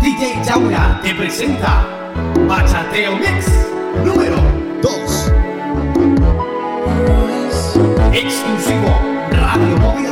DJ Jaula te presenta Bachateo Mix número 2. Exclusivo Radio Móvil.